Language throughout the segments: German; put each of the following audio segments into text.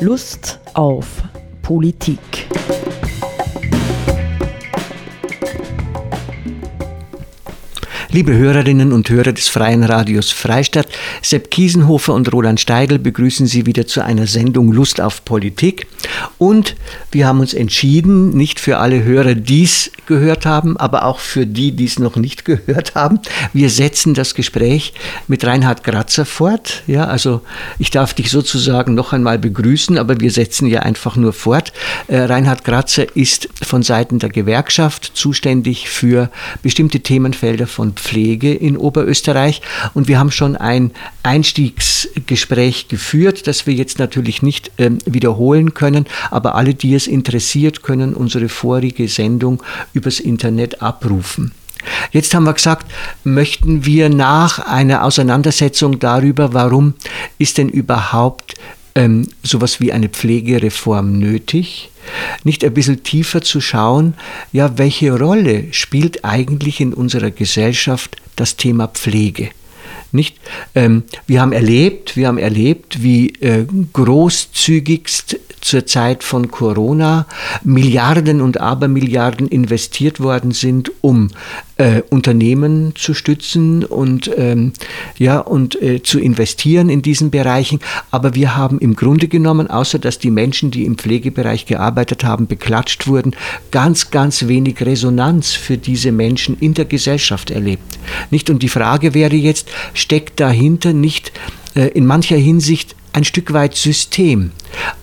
Lust auf Politik. Liebe Hörerinnen und Hörer des Freien Radios Freistadt, Sepp Kiesenhofer und Roland Steidl begrüßen Sie wieder zu einer Sendung Lust auf Politik. Und wir haben uns entschieden, nicht für alle Hörer, die es gehört haben, aber auch für die, die es noch nicht gehört haben. Wir setzen das Gespräch mit Reinhard Gratzer fort. Ja, also ich darf dich sozusagen noch einmal begrüßen, aber wir setzen ja einfach nur fort. Äh, Reinhard Gratzer ist von Seiten der Gewerkschaft zuständig für bestimmte Themenfelder von Pflege in Oberösterreich. Und wir haben schon ein Einstiegsgespräch geführt, das wir jetzt natürlich nicht ähm, wiederholen können. Aber alle, die es interessiert, können unsere vorige Sendung übers Internet abrufen. Jetzt haben wir gesagt, möchten wir nach einer Auseinandersetzung darüber, warum ist denn überhaupt ähm, sowas wie eine Pflegereform nötig, nicht ein bisschen tiefer zu schauen, ja, welche Rolle spielt eigentlich in unserer Gesellschaft das Thema Pflege? Nicht? Ähm, wir haben erlebt, wir haben erlebt, wie äh, großzügigst zur Zeit von Corona Milliarden und Abermilliarden investiert worden sind, um äh, Unternehmen zu stützen und, ähm, ja, und äh, zu investieren in diesen Bereichen. Aber wir haben im Grunde genommen, außer dass die Menschen, die im Pflegebereich gearbeitet haben, beklatscht wurden, ganz, ganz wenig Resonanz für diese Menschen in der Gesellschaft erlebt. Nicht? Und die Frage wäre jetzt, steckt dahinter nicht äh, in mancher Hinsicht ein Stück weit System.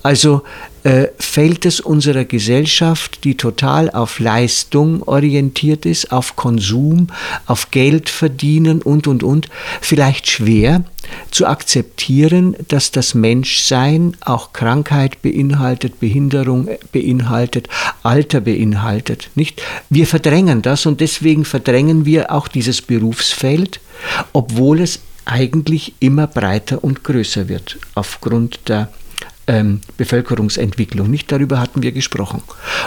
Also äh, fällt es unserer Gesellschaft, die total auf Leistung orientiert ist, auf Konsum, auf Geld verdienen und, und, und, vielleicht schwer zu akzeptieren, dass das Menschsein auch Krankheit beinhaltet, Behinderung beinhaltet, Alter beinhaltet. Nicht? Wir verdrängen das und deswegen verdrängen wir auch dieses Berufsfeld, obwohl es eigentlich immer breiter und größer wird aufgrund der ähm, Bevölkerungsentwicklung. Nicht darüber hatten wir gesprochen.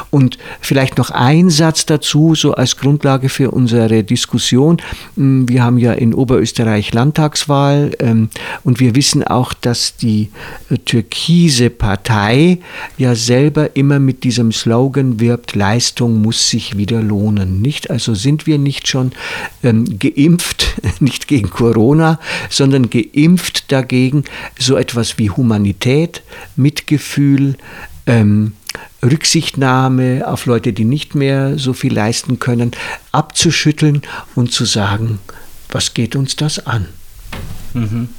Und vielleicht noch ein Satz dazu, so als Grundlage für unsere Diskussion. Hm, wir haben ja in Oberösterreich Landtagswahl ähm, und wir wissen auch, dass die äh, türkise Partei ja selber immer mit diesem Slogan wirbt, Leistung muss sich wieder lohnen. Nicht? Also sind wir nicht schon ähm, geimpft, nicht gegen Corona, sondern geimpft dagegen, so etwas wie Humanität, Mitgefühl, ähm, Rücksichtnahme auf Leute, die nicht mehr so viel leisten können, abzuschütteln und zu sagen, was geht uns das an? Mhm.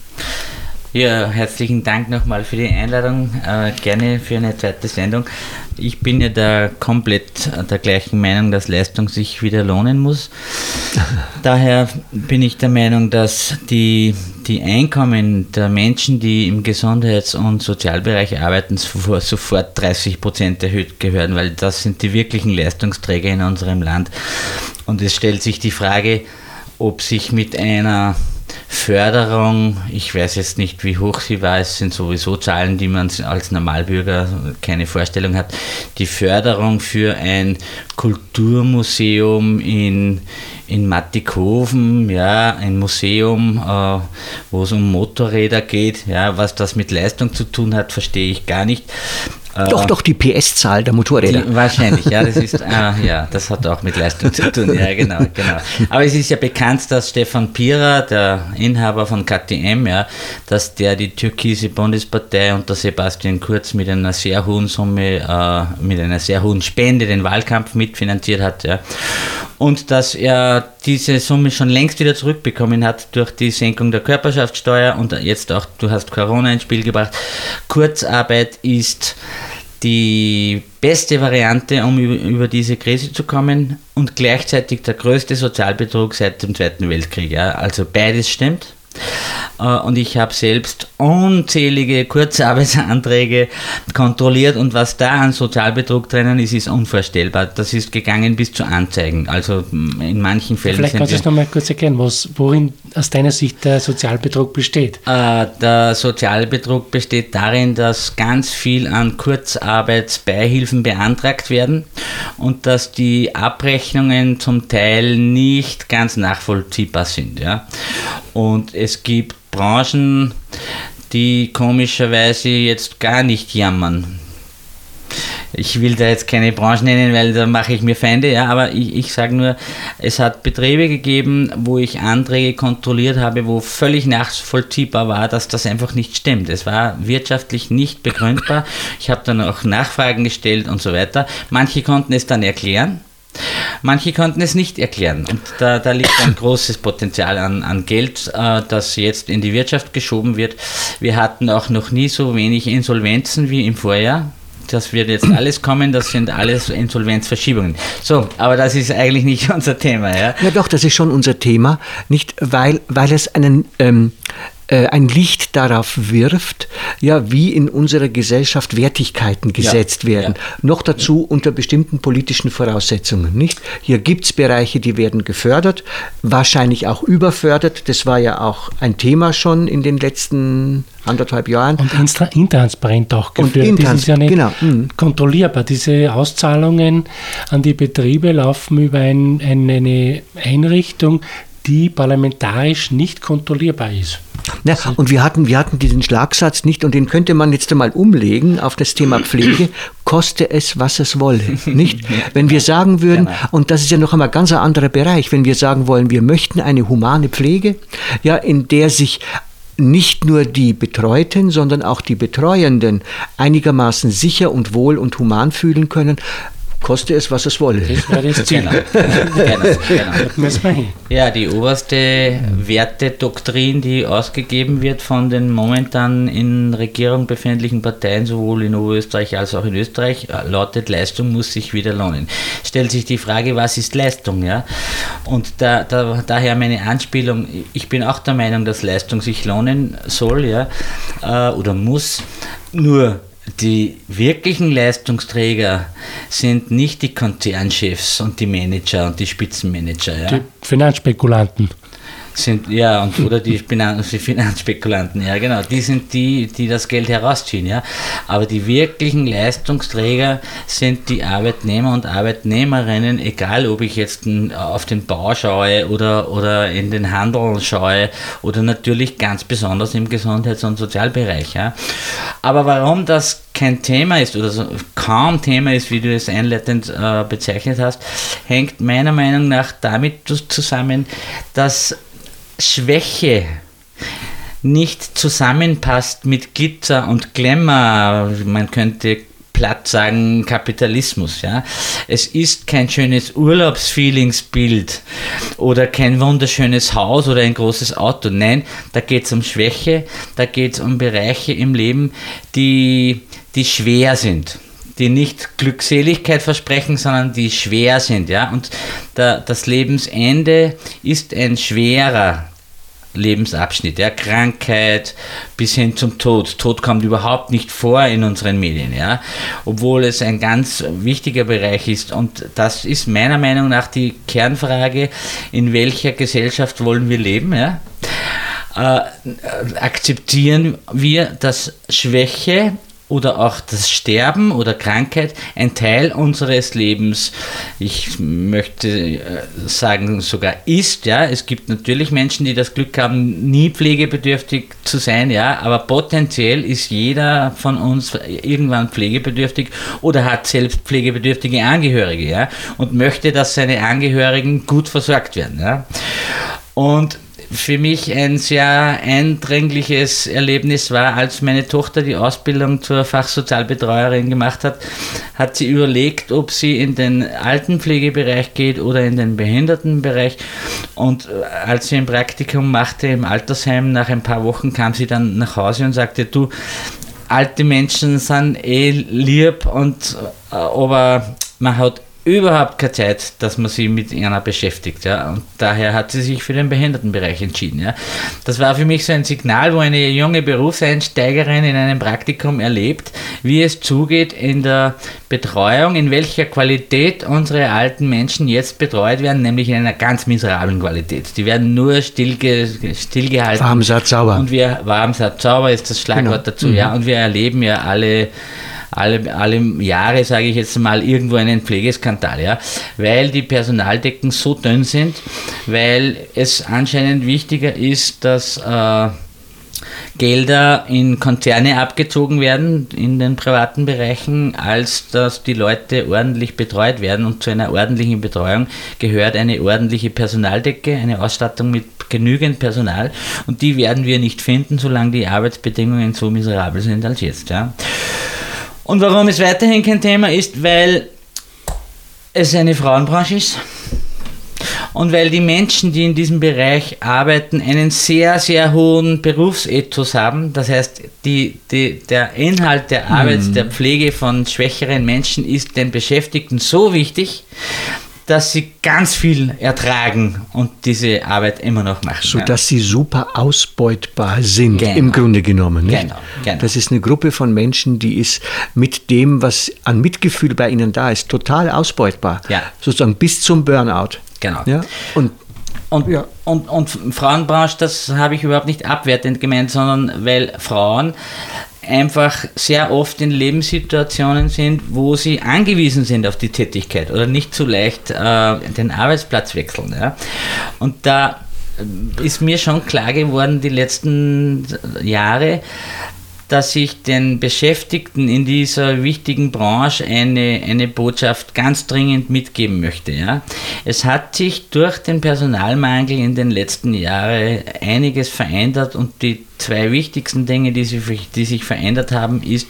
Ja, herzlichen Dank nochmal für die Einladung. Äh, gerne für eine zweite Sendung. Ich bin ja da komplett der gleichen Meinung, dass Leistung sich wieder lohnen muss. Daher bin ich der Meinung, dass die, die Einkommen der Menschen, die im Gesundheits- und Sozialbereich arbeiten, sofort 30 Prozent erhöht gehören, weil das sind die wirklichen Leistungsträger in unserem Land. Und es stellt sich die Frage, ob sich mit einer Förderung, ich weiß jetzt nicht, wie hoch sie war, es sind sowieso Zahlen, die man als Normalbürger keine Vorstellung hat. Die Förderung für ein Kulturmuseum in, in Mattikoven, ja, ein Museum, äh, wo es um Motorräder geht, ja, was das mit Leistung zu tun hat, verstehe ich gar nicht. Doch, äh, doch, die PS-Zahl der Motorräder. Die, wahrscheinlich, ja, das ist, ah, ja, das hat auch mit Leistung zu tun, ja, genau, genau. Aber es ist ja bekannt, dass Stefan Pira, der Inhaber von KTM, ja, dass der die türkise Bundespartei unter Sebastian Kurz mit einer sehr hohen Summe, äh, mit einer sehr hohen Spende den Wahlkampf mitfinanziert hat, ja. Und dass er diese Summe schon längst wieder zurückbekommen hat durch die Senkung der Körperschaftssteuer und jetzt auch, du hast Corona ins Spiel gebracht. Kurzarbeit ist die beste Variante, um über, diese Krise zu kommen und gleichzeitig der größte Sozialbetrug seit dem Zweiten Weltkrieg. Ja. Also beides stimmt. Äh, und ich habe selbst unzählige Kurzarbeitsanträge kontrolliert und was da an Sozialbetrug drinnen ist, ist unvorstellbar. Das ist gegangen bis zu Anzeigen. Also in manchen Fällen. Vielleicht kannst du es nochmal kurz erklären, was, worin aus deiner Sicht der Sozialbetrug besteht. Äh, der Sozialbetrug besteht darin, dass ganz viel an Kurzarbeitsbeihilfen beantragt werden und dass die Abrechnungen zum Teil nicht ganz nachvollziehbar sind. Ja? Und es gibt Branchen, die komischerweise jetzt gar nicht jammern ich will da jetzt keine Branche nennen, weil da mache ich mir Feinde, ja, aber ich, ich sage nur, es hat Betriebe gegeben, wo ich Anträge kontrolliert habe, wo völlig nachvollziehbar war, dass das einfach nicht stimmt. Es war wirtschaftlich nicht begründbar. Ich habe dann auch Nachfragen gestellt und so weiter. Manche konnten es dann erklären. Manche konnten es nicht erklären. Und da, da liegt ein großes Potenzial an, an Geld, äh, das jetzt in die Wirtschaft geschoben wird. Wir hatten auch noch nie so wenig Insolvenzen wie im Vorjahr das wird jetzt alles kommen, das sind alles Insolvenzverschiebungen. So, aber das ist eigentlich nicht unser Thema. Ja, ja doch, das ist schon unser Thema, nicht weil, weil es einen ähm, äh, ein Licht darauf wirft, ja, wie in unserer Gesellschaft Wertigkeiten gesetzt ja, werden. Ja. Noch dazu unter bestimmten politischen Voraussetzungen, nicht? Hier gibt es Bereiche, die werden gefördert, wahrscheinlich auch überfördert. Das war ja auch ein Thema schon in den letzten anderthalb Jahren. Und intransparent auch geführt. Und das ist ja nicht genau. Mhm. kontrollierbar. Diese Auszahlungen an die Betriebe laufen über ein, eine Einrichtung, die parlamentarisch nicht kontrollierbar ist. Ja, und wir hatten, wir hatten diesen Schlagsatz nicht, und den könnte man jetzt einmal umlegen auf das Thema Pflege, koste es, was es wolle. Nicht? Wenn wir sagen würden, genau. und das ist ja noch einmal ganz ein anderer Bereich, wenn wir sagen wollen, wir möchten eine humane Pflege, ja, in der sich nicht nur die Betreuten, sondern auch die Betreuenden einigermaßen sicher und wohl und human fühlen können, koste es, was es wolle. Das wäre das Ziel. genau, genau, genau. Ja, die oberste Wertedoktrin, die ausgegeben wird von den momentan in Regierung befindlichen Parteien, sowohl in Oberösterreich als auch in Österreich, lautet, Leistung muss sich wieder lohnen. Stellt sich die Frage, was ist Leistung? Ja? Und da, da, daher meine Anspielung, ich bin auch der Meinung, dass Leistung sich lohnen soll ja? Äh, oder muss. Nur die wirklichen Leistungsträger sind nicht die Konzernchefs und die Manager und die Spitzenmanager. Ja? Die Finanzspekulanten sind, ja, und, oder die Finanzspekulanten, ja, genau, die sind die, die das Geld herausziehen, ja. Aber die wirklichen Leistungsträger sind die Arbeitnehmer und Arbeitnehmerinnen, egal ob ich jetzt auf den Bau schaue oder, oder in den Handel schaue oder natürlich ganz besonders im Gesundheits- und Sozialbereich, ja. Aber warum das kein Thema ist oder so, kaum Thema ist, wie du es einleitend äh, bezeichnet hast, hängt meiner Meinung nach damit zusammen, dass Schwäche nicht zusammenpasst mit Glitzer und Glamour, man könnte platt sagen Kapitalismus. Ja? Es ist kein schönes Urlaubsfeelingsbild oder kein wunderschönes Haus oder ein großes Auto. Nein, da geht es um Schwäche, da geht es um Bereiche im Leben, die, die schwer sind die nicht Glückseligkeit versprechen, sondern die schwer sind. Ja? Und der, das Lebensende ist ein schwerer Lebensabschnitt, ja, Krankheit bis hin zum Tod. Tod kommt überhaupt nicht vor in unseren Medien, ja, obwohl es ein ganz wichtiger Bereich ist. Und das ist meiner Meinung nach die Kernfrage, in welcher Gesellschaft wollen wir leben, ja. Äh, akzeptieren wir, dass Schwäche oder auch das Sterben oder Krankheit ein Teil unseres Lebens, ich möchte äh, sagen sogar ist, ja. Es gibt natürlich Menschen, die das Glück haben, nie pflegebedürftig zu sein, ja, aber potenziell ist jeder von uns irgendwann pflegebedürftig oder hat selbst pflegebedürftige Angehörige, ja, und möchte, dass seine Angehörigen gut versorgt werden, ja. Und für mich ein sehr eindringliches Erlebnis war, als meine Tochter die Ausbildung zur Fachsozialbetreuerin gemacht hat, hat sie überlegt, ob sie in den Altenpflegebereich geht oder in den Behindertenbereich. Und äh, als sie ein Praktikum machte im Altersheim, nach ein paar Wochen kam sie dann nach Hause und sagte, du, alte Menschen sind eh lieb und äh, aber man hat überhaupt keine Zeit, dass man sich mit einer beschäftigt. Ja? Und daher hat sie sich für den Behindertenbereich entschieden. Ja? Das war für mich so ein Signal, wo eine junge Berufseinsteigerin in einem Praktikum erlebt, wie es zugeht in der Betreuung, in welcher Qualität unsere alten Menschen jetzt betreut werden, nämlich in einer ganz miserablen Qualität. Die werden nur stillge stillgehalten. Warm, satt, sauber. Und wir, warm, satt, sauber ist das Schlagwort genau. dazu. Mhm. Ja? Und wir erleben ja alle alle, alle Jahre, sage ich jetzt mal, irgendwo einen Pflegeskandal, ja, weil die Personaldecken so dünn sind, weil es anscheinend wichtiger ist, dass äh, Gelder in Konzerne abgezogen werden in den privaten Bereichen, als dass die Leute ordentlich betreut werden. Und zu einer ordentlichen Betreuung gehört eine ordentliche Personaldecke, eine Ausstattung mit genügend Personal. Und die werden wir nicht finden, solange die Arbeitsbedingungen so miserabel sind als jetzt. Ja. Und warum es weiterhin kein Thema ist, weil es eine Frauenbranche ist und weil die Menschen, die in diesem Bereich arbeiten, einen sehr, sehr hohen Berufsethos haben. Das heißt, die, die, der Inhalt der Arbeit, mhm. der Pflege von schwächeren Menschen ist den Beschäftigten so wichtig, dass sie ganz viel ertragen und diese Arbeit immer noch machen. So dass sie super ausbeutbar sind, genau. im Grunde genommen. Nicht? Genau, genau. Das ist eine Gruppe von Menschen, die ist mit dem, was an Mitgefühl bei ihnen da ist, total ausbeutbar. Ja. Sozusagen bis zum Burnout. Genau. Ja? Und und, ja. und, und Frauenbranche, das habe ich überhaupt nicht abwertend gemeint, sondern weil Frauen einfach sehr oft in Lebenssituationen sind, wo sie angewiesen sind auf die Tätigkeit oder nicht so leicht äh, den Arbeitsplatz wechseln. Ja? Und da ist mir schon klar geworden, die letzten Jahre, dass ich den Beschäftigten in dieser wichtigen Branche eine, eine Botschaft ganz dringend mitgeben möchte. Ja. Es hat sich durch den Personalmangel in den letzten Jahren einiges verändert und die zwei wichtigsten Dinge, die sich, die sich verändert haben, ist,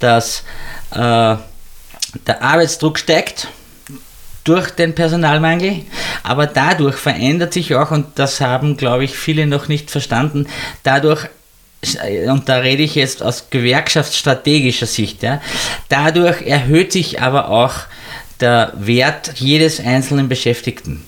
dass äh, der Arbeitsdruck steigt durch den Personalmangel, aber dadurch verändert sich auch, und das haben, glaube ich, viele noch nicht verstanden, dadurch und da rede ich jetzt aus gewerkschaftsstrategischer Sicht, ja, dadurch erhöht sich aber auch der Wert jedes einzelnen Beschäftigten.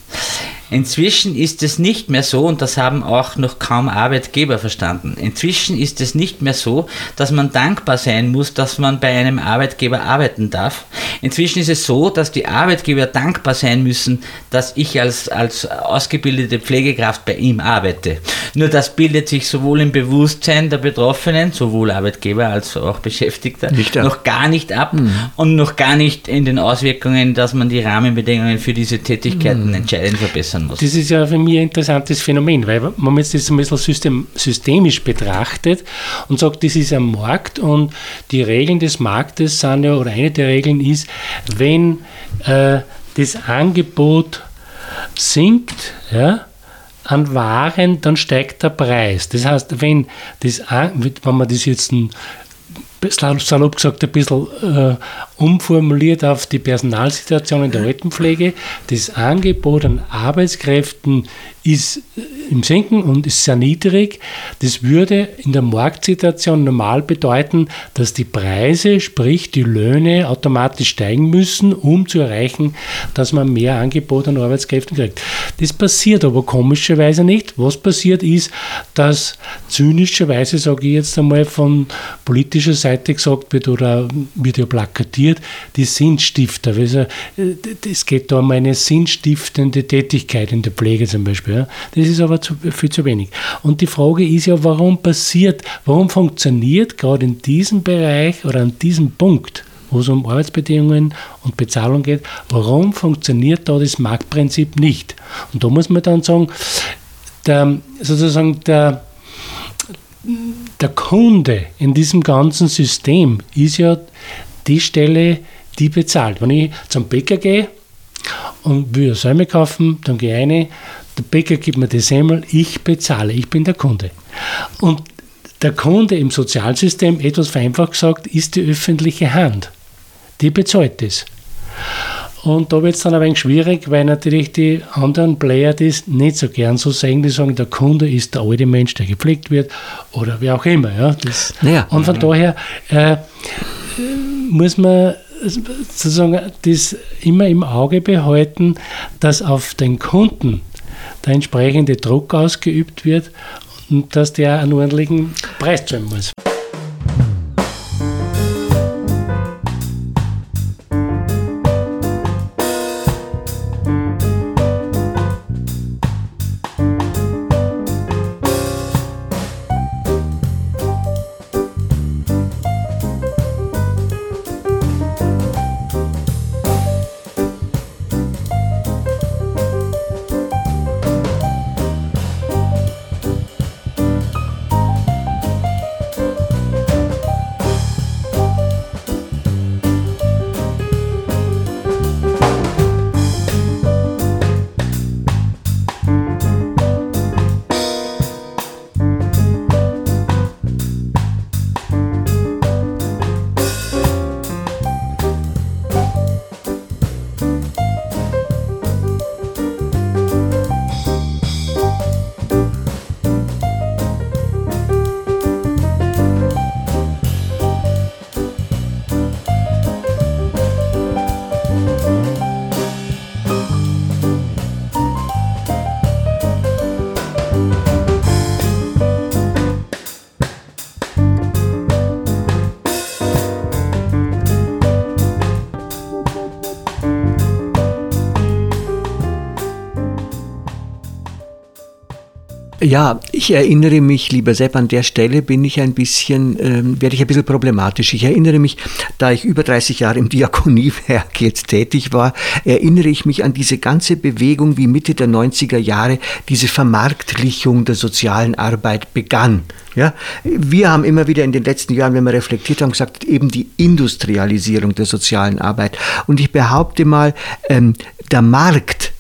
Inzwischen ist es nicht mehr so, und das haben auch noch kaum Arbeitgeber verstanden, inzwischen ist es nicht mehr so, dass man dankbar sein muss, dass man bei einem Arbeitgeber arbeiten darf. Inzwischen ist es so, dass die Arbeitgeber dankbar sein müssen, dass ich als, als ausgebildete Pflegekraft bei ihm arbeite. Nur das bildet sich sowohl im Bewusstsein der Betroffenen, sowohl Arbeitgeber als auch Beschäftigter, noch gar nicht ab mhm. und noch gar nicht in den Auswirkungen, dass man die Rahmenbedingungen für diese Tätigkeiten mhm. entscheidend verbessern verbessern muss. Das ist ja für mich ein interessantes Phänomen, weil man jetzt das ein bisschen system, systemisch betrachtet und sagt, das ist ein Markt und die Regeln des Marktes sind ja, oder eine der Regeln ist, wenn äh, das Angebot sinkt, ja, an Waren, dann steigt der Preis. Das heißt, wenn, das, wenn man das jetzt ein salopp gesagt ein bisschen äh, umformuliert auf die Personalsituation in der Altenpflege. Das Angebot an Arbeitskräften ist äh, im Sinken und ist sehr niedrig. Das würde in der Marktsituation normal bedeuten, dass die Preise, sprich die Löhne, automatisch steigen müssen, um zu erreichen, dass man mehr Angebot an Arbeitskräften kriegt. Das passiert aber komischerweise nicht. Was passiert ist, dass zynischerweise, sage ich jetzt einmal, von politischer Seite gesagt wird oder wird ja plakatiert, die Sinnstifter. Also, es geht da um eine sinnstiftende Tätigkeit in der Pflege zum Beispiel. Das ist aber zu, viel zu wenig. Und die Frage ist ja, warum passiert, warum funktioniert gerade in diesem Bereich oder an diesem Punkt, wo es um Arbeitsbedingungen und Bezahlung geht, warum funktioniert da das Marktprinzip nicht? Und da muss man dann sagen, der, sozusagen der, der Kunde in diesem ganzen System ist ja die Stelle, die bezahlt. Wenn ich zum Bäcker gehe und will eine Säume kaufen, dann gehe ich rein, der Bäcker gibt mir die Semmel, ich bezahle, ich bin der Kunde. Und der Kunde im Sozialsystem, etwas vereinfacht gesagt, ist die öffentliche Hand. Die bezahlt das. Und da wird es dann ein wenig schwierig, weil natürlich die anderen Player das nicht so gern so sehen. Die sagen, der Kunde ist der alte Mensch, der gepflegt wird oder wie auch immer. Ja, das, ja. Und von daher äh, muss man sozusagen das immer im Auge behalten, dass auf den Kunden der entsprechende Druck ausgeübt wird und dass der einen ordentlichen Preis zahlen muss. Ja, ich erinnere mich, lieber Sepp, an der Stelle bin ich ein bisschen, ähm, werde ich ein bisschen problematisch. Ich erinnere mich, da ich über 30 Jahre im Diakoniewerk jetzt tätig war, erinnere ich mich an diese ganze Bewegung, wie Mitte der 90er Jahre diese Vermarktlichung der sozialen Arbeit begann. Ja, wir haben immer wieder in den letzten Jahren, wenn wir reflektiert haben, gesagt, eben die Industrialisierung der sozialen Arbeit. Und ich behaupte mal, ähm, der Markt,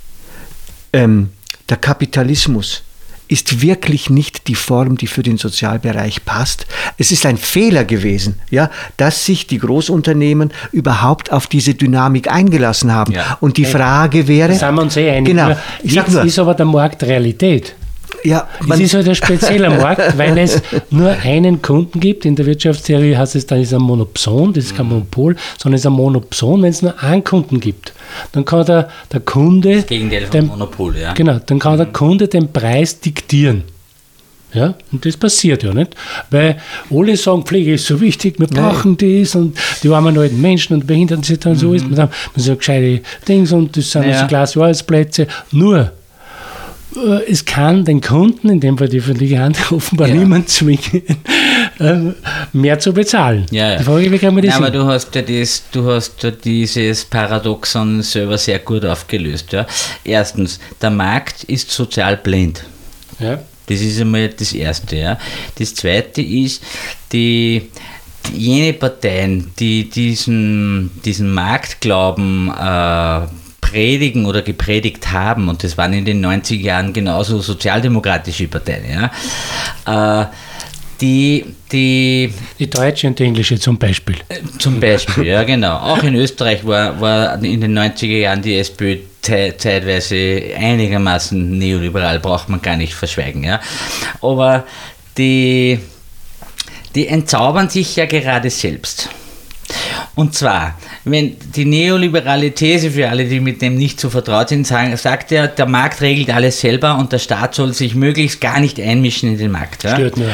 ähm, der Kapitalismus, ist wirklich nicht die Form, die für den Sozialbereich passt. Es ist ein Fehler gewesen, ja, dass sich die Großunternehmen überhaupt auf diese Dynamik eingelassen haben. Ja. Und die Frage wäre. Das haben wir uns eh einig. Genau. Ich Jetzt nur, ist aber der Markt Realität. Ja, es ist halt ein spezieller Markt, weil es nur einen Kunden gibt. In der Wirtschaftstheorie heißt es, dann ist ein Monopson, das ist kein Monopol, sondern es ist ein Monopson, wenn es nur einen Kunden gibt. Dann kann der, der Kunde. Das Gegenteil vom Monopol, ja. Genau, dann kann der Kunde den Preis diktieren. Ja, und das passiert ja nicht, weil alle sagen, Pflege ist so wichtig, wir brauchen Nein. das und die armen alten Menschen und Behinderten sind dann mhm. so ist, man sagt, man sagt gescheite Dings und das sind ja. also Glas Arbeitsplätze. Nur, es kann den Kunden, in dem Fall die öffentliche Hand, offenbar ja. niemand zwingen, äh, mehr zu bezahlen. Ja, ja. Die Frage, wie kann man das Nein, aber du hast ja das, du hast ja dieses Paradoxon selber sehr gut aufgelöst. Ja. Erstens, der Markt ist sozial blind. Ja. Das ist einmal das Erste. Ja. Das Zweite ist, die, jene Parteien, die diesen, diesen Marktglauben äh, predigen oder gepredigt haben, und das waren in den 90er Jahren genauso sozialdemokratische Parteien, ja, äh, die, die, die deutsche und die englische zum Beispiel. Äh, zum Beispiel, ja genau. Auch in Österreich war, war in den 90er Jahren die SPÖ zeitweise einigermaßen neoliberal, braucht man gar nicht verschweigen. Ja. Aber die, die entzaubern sich ja gerade selbst. Und zwar, wenn die neoliberale These für alle, die mit dem nicht so vertraut sind, sagen, sagt er, der Markt regelt alles selber und der Staat soll sich möglichst gar nicht einmischen in den Markt. Ja? Stört nur.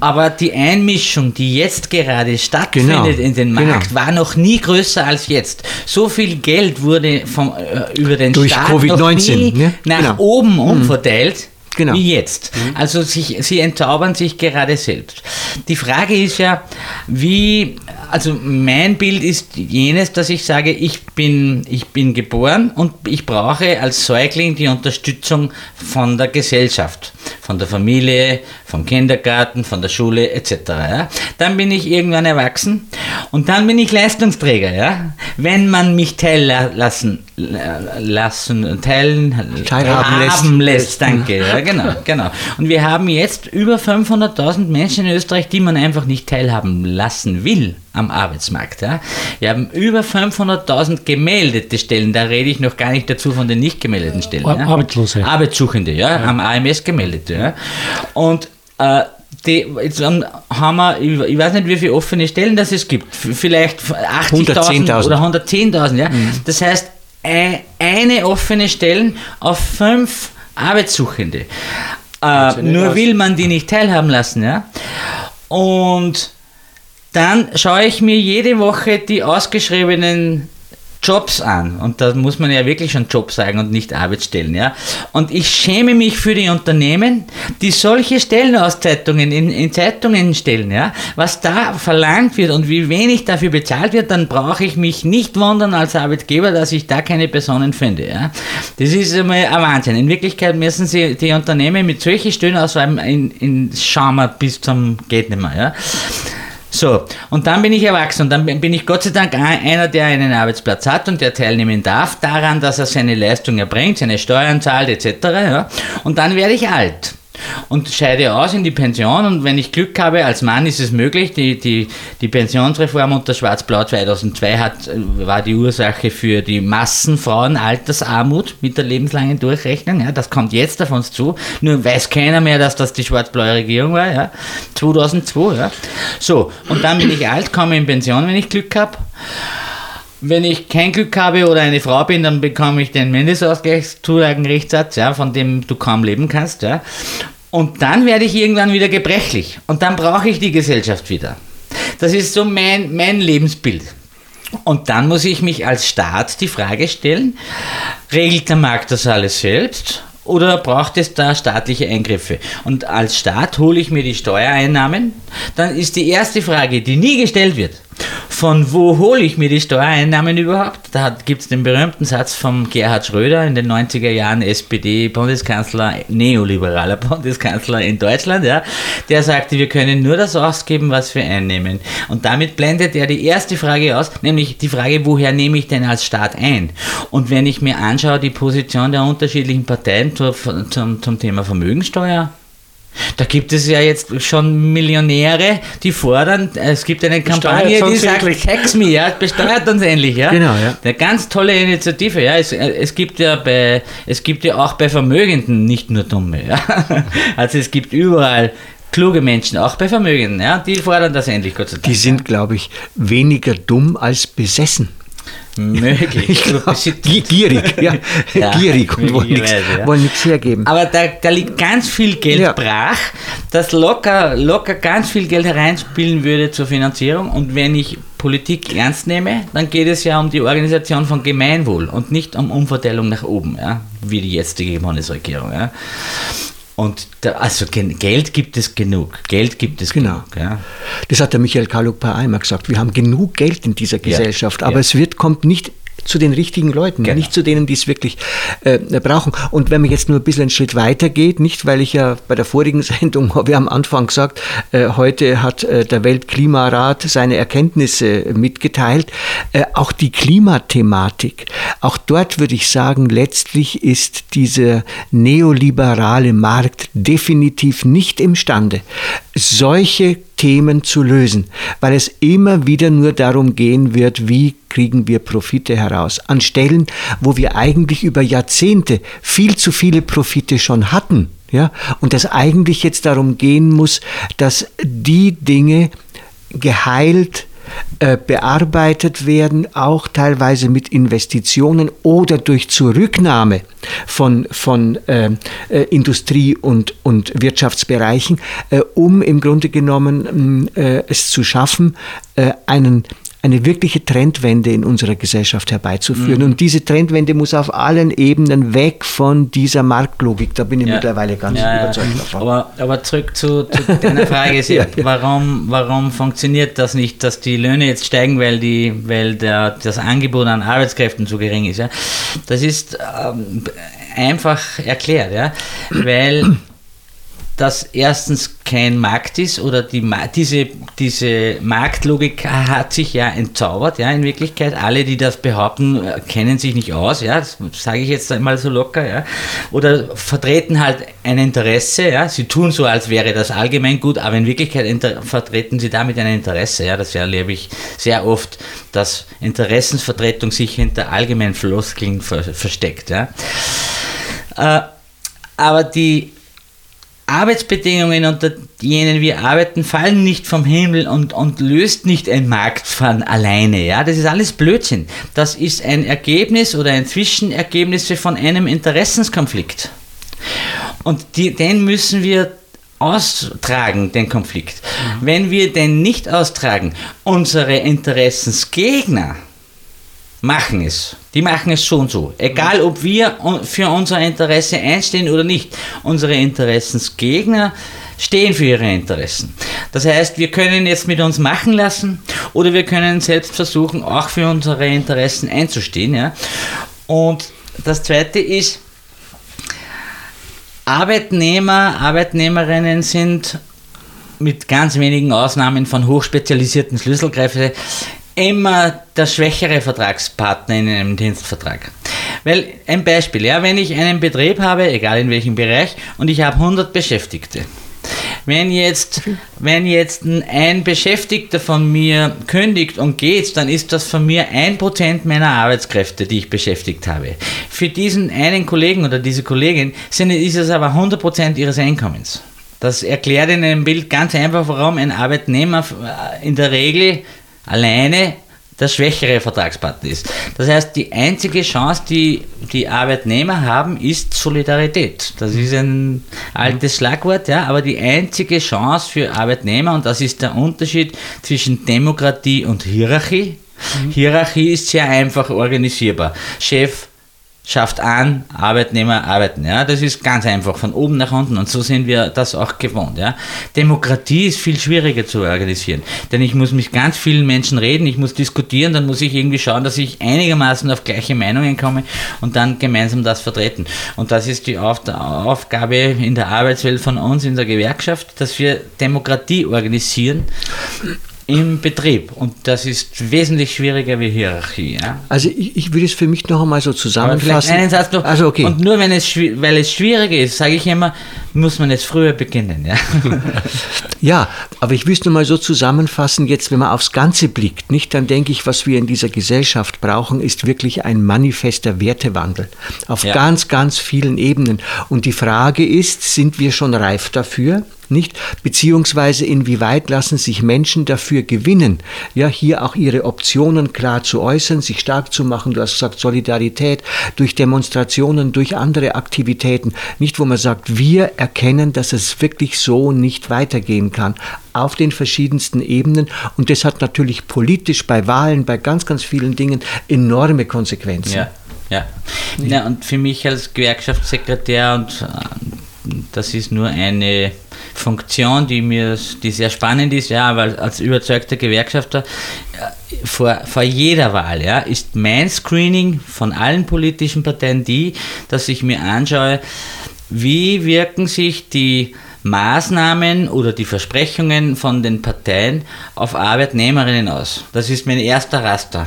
Aber die Einmischung, die jetzt gerade stattfindet genau. in den Markt, genau. war noch nie größer als jetzt. So viel Geld wurde vom, äh, über den Durch Staat COVID-19 ne? nach genau. oben mhm. umverteilt. Genau. Wie jetzt. Mhm. Also sich, sie entzaubern sich gerade selbst. Die Frage ist ja, wie also mein Bild ist jenes, dass ich sage, ich bin, ich bin geboren und ich brauche als Säugling die Unterstützung von der Gesellschaft, von der Familie, vom Kindergarten, von der Schule etc. Ja. Dann bin ich irgendwann erwachsen und dann bin ich Leistungsträger. Ja. Wenn man mich teillassen lassen, teilen, teilhaben lässt. lässt. Danke, ja, genau, genau. Und wir haben jetzt über 500.000 Menschen in Österreich, die man einfach nicht teilhaben lassen will am Arbeitsmarkt. Ja. Wir haben über 500.000 gemeldete Stellen, da rede ich noch gar nicht dazu von den nicht gemeldeten Stellen. Ja. Arbeitslose. Arbeitssuchende, ja, ja. am AMS gemeldete. Ja. Und äh, die, jetzt haben wir, ich weiß nicht, wie viele offene Stellen das es gibt, vielleicht 80.000 oder 110.000. Ja? Mhm. Das heißt, eine offene Stelle auf fünf Arbeitssuchende. Äh, nur will man die nicht teilhaben lassen. Ja? Und dann schaue ich mir jede Woche die ausgeschriebenen Jobs an. Und da muss man ja wirklich schon Job sagen und nicht Arbeitsstellen. Ja? Und ich schäme mich für die Unternehmen, die solche Stellenauszeitungen in, in Zeitungen stellen. Ja? Was da verlangt wird und wie wenig dafür bezahlt wird, dann brauche ich mich nicht wundern als Arbeitgeber, dass ich da keine Personen finde. Ja? Das ist einmal ein Wahnsinn. In Wirklichkeit müssen sie die Unternehmen mit solchen Stellenausschreiben in, in Schammer bis zum geht nicht mehr. Ja? So, und dann bin ich erwachsen und dann bin ich Gott sei Dank einer, der einen Arbeitsplatz hat und der teilnehmen darf daran, dass er seine Leistung erbringt, seine Steuern zahlt etc. Ja. Und dann werde ich alt und scheide aus in die Pension und wenn ich Glück habe, als Mann ist es möglich, die, die, die Pensionsreform unter Schwarz-Blau 2002 hat, war die Ursache für die Massenfrauenaltersarmut mit der lebenslangen Durchrechnung, ja, das kommt jetzt auf uns zu, nur weiß keiner mehr, dass das die schwarz-blaue Regierung war, ja, 2002, ja. So, und dann bin ich alt, komme in Pension, wenn ich Glück habe. Wenn ich kein Glück habe oder eine Frau bin, dann bekomme ich den Mindestausgleichszulagenrechtssatz, ja, von dem du kaum leben kannst. Ja. Und dann werde ich irgendwann wieder gebrechlich. Und dann brauche ich die Gesellschaft wieder. Das ist so mein, mein Lebensbild. Und dann muss ich mich als Staat die Frage stellen, regelt der Markt das alles selbst oder braucht es da staatliche Eingriffe? Und als Staat hole ich mir die Steuereinnahmen, dann ist die erste Frage, die nie gestellt wird, von wo hole ich mir die Steuereinnahmen überhaupt? Da gibt es den berühmten Satz von Gerhard Schröder in den 90er Jahren, SPD-Bundeskanzler, neoliberaler Bundeskanzler in Deutschland, ja, der sagte, wir können nur das ausgeben, was wir einnehmen. Und damit blendet er die erste Frage aus, nämlich die Frage, woher nehme ich denn als Staat ein? Und wenn ich mir anschaue, die Position der unterschiedlichen Parteien zum, zum Thema Vermögensteuer, da gibt es ja jetzt schon Millionäre, die fordern, es gibt eine Kampagne, die sagt, endlich. tax me, ja, besteuert uns endlich, ja. Genau, ja. Eine ganz tolle Initiative, ja. Es, es, gibt ja bei, es gibt ja auch bei Vermögenden nicht nur Dumme, ja. Also es gibt überall kluge Menschen, auch bei Vermögenden, ja, die fordern das endlich, Gott sei Dank. Die sind, glaube ich, weniger dumm als besessen. Möglich. Glaub, gierig, ja. ja. Gierig und wollen nichts, ja. hergeben. Aber da, da liegt ganz viel Geld ja. brach, das locker, locker ganz viel Geld hereinspielen würde zur Finanzierung. Und wenn ich Politik ernst nehme, dann geht es ja um die Organisation von Gemeinwohl und nicht um Umverteilung nach oben, ja, wie die jetzige Bundesregierung. Ja. Und da, also Geld gibt es genug. Geld gibt es genau. genug. Ja. Das hat der Michael Kaluk einmal gesagt. Wir haben genug Geld in dieser Gesellschaft, ja. aber ja. es wird, kommt nicht zu den richtigen Leuten, genau. nicht zu denen, die es wirklich äh, brauchen. Und wenn man jetzt nur ein bisschen einen Schritt weiter geht, nicht, weil ich ja bei der vorigen Sendung ich am Anfang gesagt, äh, heute hat äh, der Weltklimarat seine Erkenntnisse mitgeteilt, äh, auch die Klimathematik, auch dort würde ich sagen, letztlich ist dieser neoliberale Markt definitiv nicht imstande, solche Themen zu lösen, weil es immer wieder nur darum gehen wird, wie kriegen wir Profite heraus. An Stellen, wo wir eigentlich über Jahrzehnte viel zu viele Profite schon hatten. Ja, und es eigentlich jetzt darum gehen muss, dass die Dinge geheilt, äh, bearbeitet werden, auch teilweise mit Investitionen oder durch Zurücknahme von, von äh, äh, Industrie- und, und Wirtschaftsbereichen, äh, um im Grunde genommen äh, es zu schaffen, äh, einen eine wirkliche Trendwende in unserer Gesellschaft herbeizuführen. Mhm. Und diese Trendwende muss auf allen Ebenen weg von dieser Marktlogik. Da bin ich ja. mittlerweile ganz ja, überzeugt davon. Aber, aber zurück zu, zu deiner Frage, ja, Warum, warum funktioniert das nicht, dass die Löhne jetzt steigen, weil, die, weil der, das Angebot an Arbeitskräften zu gering ist? Das ist ähm, einfach erklärt, ja? weil das erstens kein Markt ist oder die, diese, diese Marktlogik hat sich ja entzaubert, ja, in Wirklichkeit. Alle, die das behaupten, kennen sich nicht aus, ja, das sage ich jetzt einmal so locker, ja, oder vertreten halt ein Interesse, ja, sie tun so, als wäre das allgemein gut, aber in Wirklichkeit vertreten sie damit ein Interesse, ja, das erlebe ich sehr oft, dass Interessensvertretung sich hinter allgemeinen Floskeln versteckt, ja. Äh, aber die Arbeitsbedingungen, unter denen wir arbeiten, fallen nicht vom Himmel und, und löst nicht ein Markt von alleine. Ja? Das ist alles Blödsinn. Das ist ein Ergebnis oder ein Zwischenergebnis von einem Interessenskonflikt. Und die, den müssen wir austragen, den Konflikt. Mhm. Wenn wir den nicht austragen, unsere Interessensgegner, machen es. Die machen es so und so. Egal, ob wir für unser Interesse einstehen oder nicht. Unsere Interessensgegner stehen für ihre Interessen. Das heißt, wir können jetzt mit uns machen lassen oder wir können selbst versuchen, auch für unsere Interessen einzustehen. Ja? Und das Zweite ist, Arbeitnehmer, Arbeitnehmerinnen sind mit ganz wenigen Ausnahmen von hochspezialisierten Schlüsselkräften immer der schwächere Vertragspartner in einem Dienstvertrag. Weil ein Beispiel, ja, wenn ich einen Betrieb habe, egal in welchem Bereich, und ich habe 100 Beschäftigte. Wenn jetzt, wenn jetzt ein Beschäftigter von mir kündigt und geht, dann ist das von mir ein Prozent meiner Arbeitskräfte, die ich beschäftigt habe. Für diesen einen Kollegen oder diese Kollegin sind, ist es aber 100 Prozent ihres Einkommens. Das erklärt in einem Bild ganz einfach, warum ein Arbeitnehmer in der Regel alleine der schwächere Vertragspartner ist. Das heißt, die einzige Chance, die die Arbeitnehmer haben, ist Solidarität. Das ist ein altes Schlagwort, ja, aber die einzige Chance für Arbeitnehmer, und das ist der Unterschied zwischen Demokratie und Hierarchie. Mhm. Hierarchie ist sehr einfach organisierbar. Chef schafft an, Arbeitnehmer arbeiten. Ja, das ist ganz einfach von oben nach unten und so sind wir das auch gewohnt. Ja. Demokratie ist viel schwieriger zu organisieren, denn ich muss mit ganz vielen Menschen reden, ich muss diskutieren, dann muss ich irgendwie schauen, dass ich einigermaßen auf gleiche Meinungen komme und dann gemeinsam das vertreten. Und das ist die Aufgabe in der Arbeitswelt von uns in der Gewerkschaft, dass wir Demokratie organisieren im Betrieb. Und das ist wesentlich schwieriger wie Hierarchie. Ja? Also ich, ich würde es für mich noch einmal so zusammenfassen. Einen Satz noch. Also okay. Und nur wenn es, weil es schwieriger ist, sage ich immer, muss man es früher beginnen. Ja, ja aber ich will es nur mal so zusammenfassen, jetzt wenn man aufs Ganze blickt, nicht, dann denke ich, was wir in dieser Gesellschaft brauchen, ist wirklich ein manifester Wertewandel. Auf ja. ganz, ganz vielen Ebenen. Und die Frage ist, sind wir schon reif dafür? Nicht? Beziehungsweise inwieweit lassen sich Menschen dafür gewinnen, ja, hier auch ihre Optionen klar zu äußern, sich stark zu machen. Du hast gesagt, Solidarität durch Demonstrationen, durch andere Aktivitäten. Nicht, wo man sagt, wir erkennen, dass es wirklich so nicht weitergehen kann auf den verschiedensten Ebenen. Und das hat natürlich politisch bei Wahlen, bei ganz, ganz vielen Dingen enorme Konsequenzen. Ja, ja. ja und für mich als Gewerkschaftssekretär und äh, das ist nur eine Funktion, die mir die sehr spannend ist, ja, weil als überzeugter Gewerkschafter äh, vor, vor jeder Wahl ja, ist mein Screening von allen politischen Parteien die, dass ich mir anschaue, wie wirken sich die Maßnahmen oder die Versprechungen von den Parteien auf Arbeitnehmerinnen aus. Das ist mein erster Raster.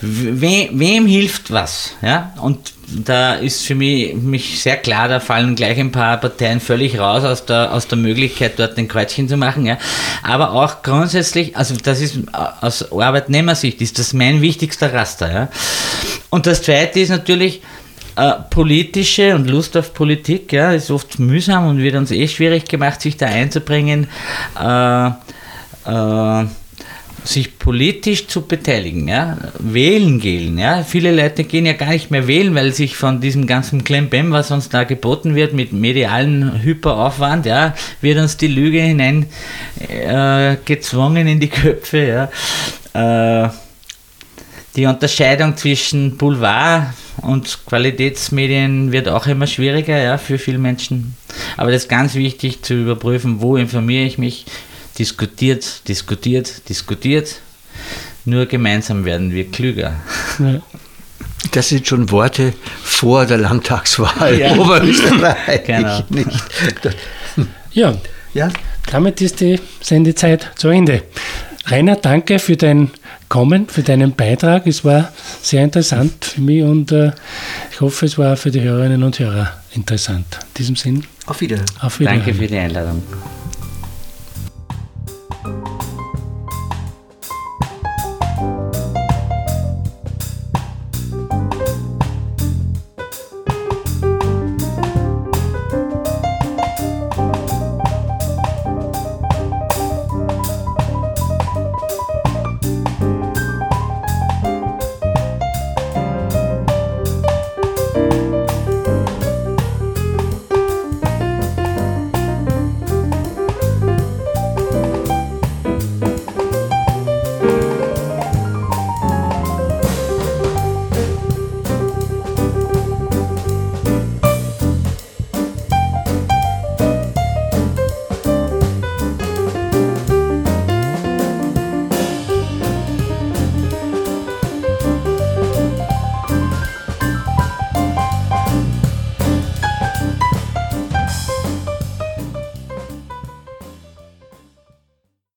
We, wem hilft was? Ja? Und da ist für mich, mich sehr klar, da fallen gleich ein paar Parteien völlig raus aus der, aus der Möglichkeit, dort ein Kreuzchen zu machen. Ja. Aber auch grundsätzlich, also das ist aus Arbeitnehmersicht, ist das mein wichtigster Raster. Ja. Und das zweite ist natürlich, äh, politische und Lust auf Politik, ja, ist oft mühsam und wird uns eh schwierig gemacht, sich da einzubringen. Äh, äh, sich politisch zu beteiligen, ja, wählen gehen, ja. Viele Leute gehen ja gar nicht mehr wählen, weil sich von diesem ganzen Klembem, was uns da geboten wird, mit medialen Hyperaufwand, ja, wird uns die Lüge hinein äh, gezwungen in die Köpfe, ja. Äh, die Unterscheidung zwischen Boulevard und Qualitätsmedien wird auch immer schwieriger, ja, für viele Menschen. Aber das ist ganz wichtig zu überprüfen, wo informiere ich mich, diskutiert, diskutiert, diskutiert. Nur gemeinsam werden wir klüger. Ja. Das sind schon Worte vor der Landtagswahl ja. Oberösterreich. Genau. Nicht. Ja. ja, damit ist die Sendezeit zu Ende. Rainer, danke für dein Kommen, für deinen Beitrag. Es war sehr interessant für mich und äh, ich hoffe, es war für die Hörerinnen und Hörer interessant. In diesem Sinn. Auf Wiedersehen. Auf Wiedersehen. Danke für die Einladung. you